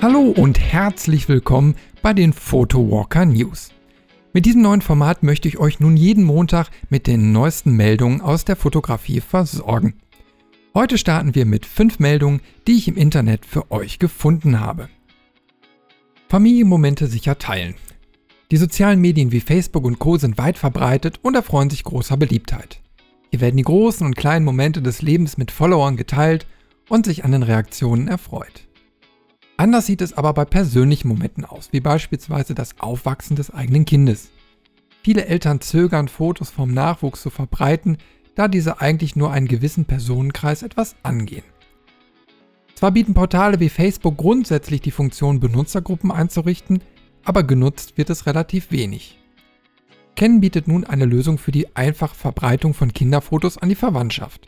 Hallo und herzlich willkommen bei den Photowalker News. Mit diesem neuen Format möchte ich euch nun jeden Montag mit den neuesten Meldungen aus der Fotografie versorgen. Heute starten wir mit fünf Meldungen, die ich im Internet für euch gefunden habe. Familienmomente sicher teilen. Die sozialen Medien wie Facebook und Co sind weit verbreitet und erfreuen sich großer Beliebtheit. Hier werden die großen und kleinen Momente des Lebens mit Followern geteilt und sich an den Reaktionen erfreut. Anders sieht es aber bei persönlichen Momenten aus, wie beispielsweise das Aufwachsen des eigenen Kindes. Viele Eltern zögern, Fotos vom Nachwuchs zu verbreiten, da diese eigentlich nur einen gewissen Personenkreis etwas angehen. Zwar bieten Portale wie Facebook grundsätzlich die Funktion, Benutzergruppen einzurichten, aber genutzt wird es relativ wenig. Ken bietet nun eine Lösung für die einfache Verbreitung von Kinderfotos an die Verwandtschaft.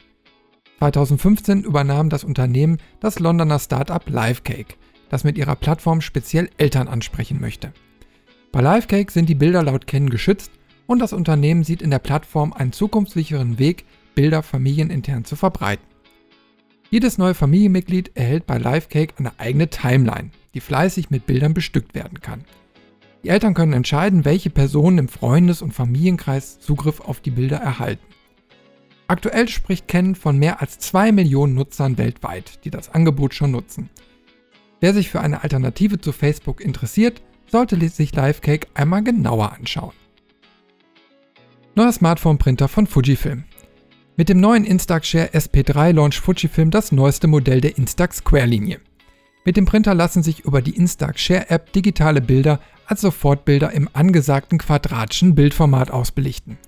2015 übernahm das Unternehmen das Londoner Startup Livecake das mit ihrer Plattform speziell Eltern ansprechen möchte. Bei Livecake sind die Bilder laut Ken geschützt und das Unternehmen sieht in der Plattform einen zukunftssicheren Weg, Bilder familienintern zu verbreiten. Jedes neue Familienmitglied erhält bei Livecake eine eigene Timeline, die fleißig mit Bildern bestückt werden kann. Die Eltern können entscheiden, welche Personen im Freundes- und Familienkreis Zugriff auf die Bilder erhalten. Aktuell spricht Ken von mehr als 2 Millionen Nutzern weltweit, die das Angebot schon nutzen. Wer sich für eine Alternative zu Facebook interessiert, sollte sich Livecake einmal genauer anschauen. Neuer Smartphone-Printer von Fujifilm. Mit dem neuen Instax Share SP3 launcht Fujifilm das neueste Modell der Instax Square-Linie. Mit dem Printer lassen sich über die Instax Share App digitale Bilder als Sofortbilder im angesagten quadratischen Bildformat ausbelichten.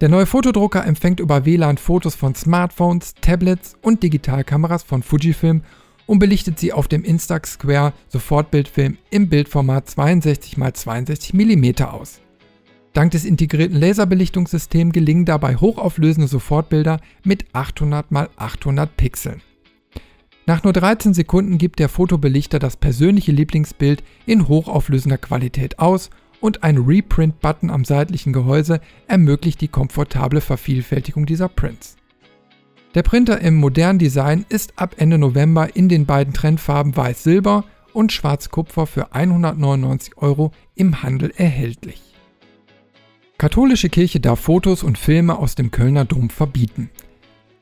Der neue Fotodrucker empfängt über WLAN Fotos von Smartphones, Tablets und Digitalkameras von Fujifilm und belichtet sie auf dem Instax Square Sofortbildfilm im Bildformat 62 x 62 mm aus. Dank des integrierten Laserbelichtungssystems gelingen dabei hochauflösende Sofortbilder mit 800 x 800 Pixeln. Nach nur 13 Sekunden gibt der Fotobelichter das persönliche Lieblingsbild in hochauflösender Qualität aus und ein Reprint-Button am seitlichen Gehäuse ermöglicht die komfortable Vervielfältigung dieser Prints. Der Printer im modernen Design ist ab Ende November in den beiden Trendfarben Weiß-Silber und Schwarz-Kupfer für 199 Euro im Handel erhältlich. Katholische Kirche darf Fotos und Filme aus dem Kölner Dom verbieten.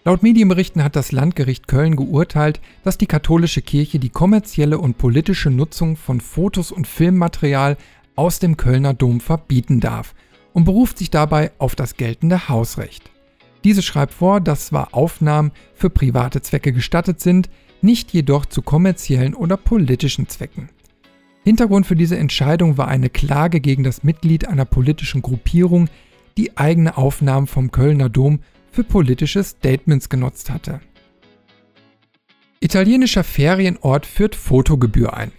Laut Medienberichten hat das Landgericht Köln geurteilt, dass die katholische Kirche die kommerzielle und politische Nutzung von Fotos und Filmmaterial aus dem Kölner Dom verbieten darf und beruft sich dabei auf das geltende Hausrecht. Diese schreibt vor, dass zwar Aufnahmen für private Zwecke gestattet sind, nicht jedoch zu kommerziellen oder politischen Zwecken. Hintergrund für diese Entscheidung war eine Klage gegen das Mitglied einer politischen Gruppierung, die eigene Aufnahmen vom Kölner Dom für politische Statements genutzt hatte. Italienischer Ferienort führt Fotogebühr ein.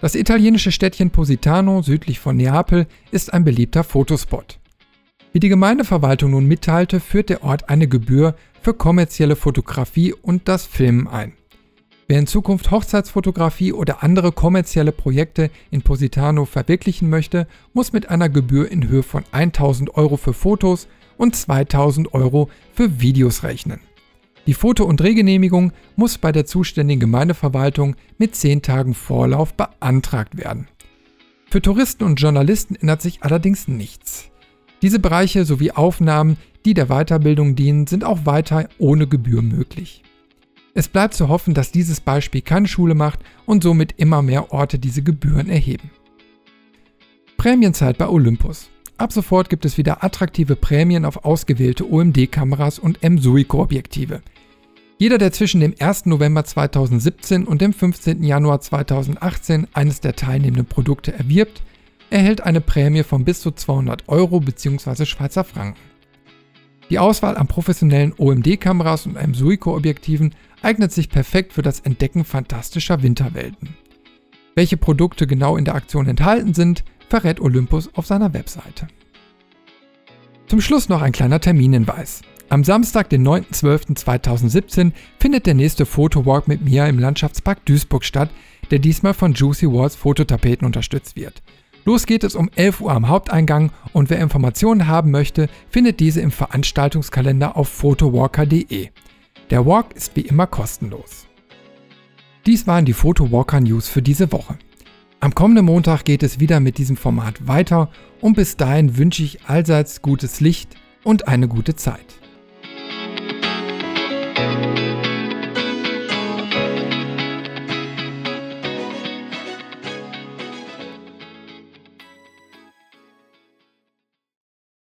Das italienische Städtchen Positano südlich von Neapel ist ein beliebter Fotospot. Wie die Gemeindeverwaltung nun mitteilte, führt der Ort eine Gebühr für kommerzielle Fotografie und das Filmen ein. Wer in Zukunft Hochzeitsfotografie oder andere kommerzielle Projekte in Positano verwirklichen möchte, muss mit einer Gebühr in Höhe von 1000 Euro für Fotos und 2000 Euro für Videos rechnen. Die Foto- und Drehgenehmigung muss bei der zuständigen Gemeindeverwaltung mit 10 Tagen Vorlauf beantragt werden. Für Touristen und Journalisten ändert sich allerdings nichts. Diese Bereiche sowie Aufnahmen, die der Weiterbildung dienen, sind auch weiter ohne Gebühr möglich. Es bleibt zu hoffen, dass dieses Beispiel keine Schule macht und somit immer mehr Orte diese Gebühren erheben. Prämienzeit bei Olympus. Ab sofort gibt es wieder attraktive Prämien auf ausgewählte OMD-Kameras und M-Suico-Objektive. Jeder, der zwischen dem 1. November 2017 und dem 15. Januar 2018 eines der teilnehmenden Produkte erwirbt, erhält eine Prämie von bis zu 200 Euro bzw. Schweizer Franken. Die Auswahl an professionellen OMD-Kameras und einem Suico-Objektiven eignet sich perfekt für das Entdecken fantastischer Winterwelten. Welche Produkte genau in der Aktion enthalten sind, verrät Olympus auf seiner Webseite. Zum Schluss noch ein kleiner Terminhinweis. Am Samstag, den 9.12.2017, findet der nächste Fotowalk mit mir im Landschaftspark Duisburg statt, der diesmal von Juicy Walls Fototapeten unterstützt wird. Los geht es um 11 Uhr am Haupteingang und wer Informationen haben möchte, findet diese im Veranstaltungskalender auf photowalker.de. Der Walk ist wie immer kostenlos. Dies waren die Photowalker News für diese Woche. Am kommenden Montag geht es wieder mit diesem Format weiter und bis dahin wünsche ich allseits gutes Licht und eine gute Zeit.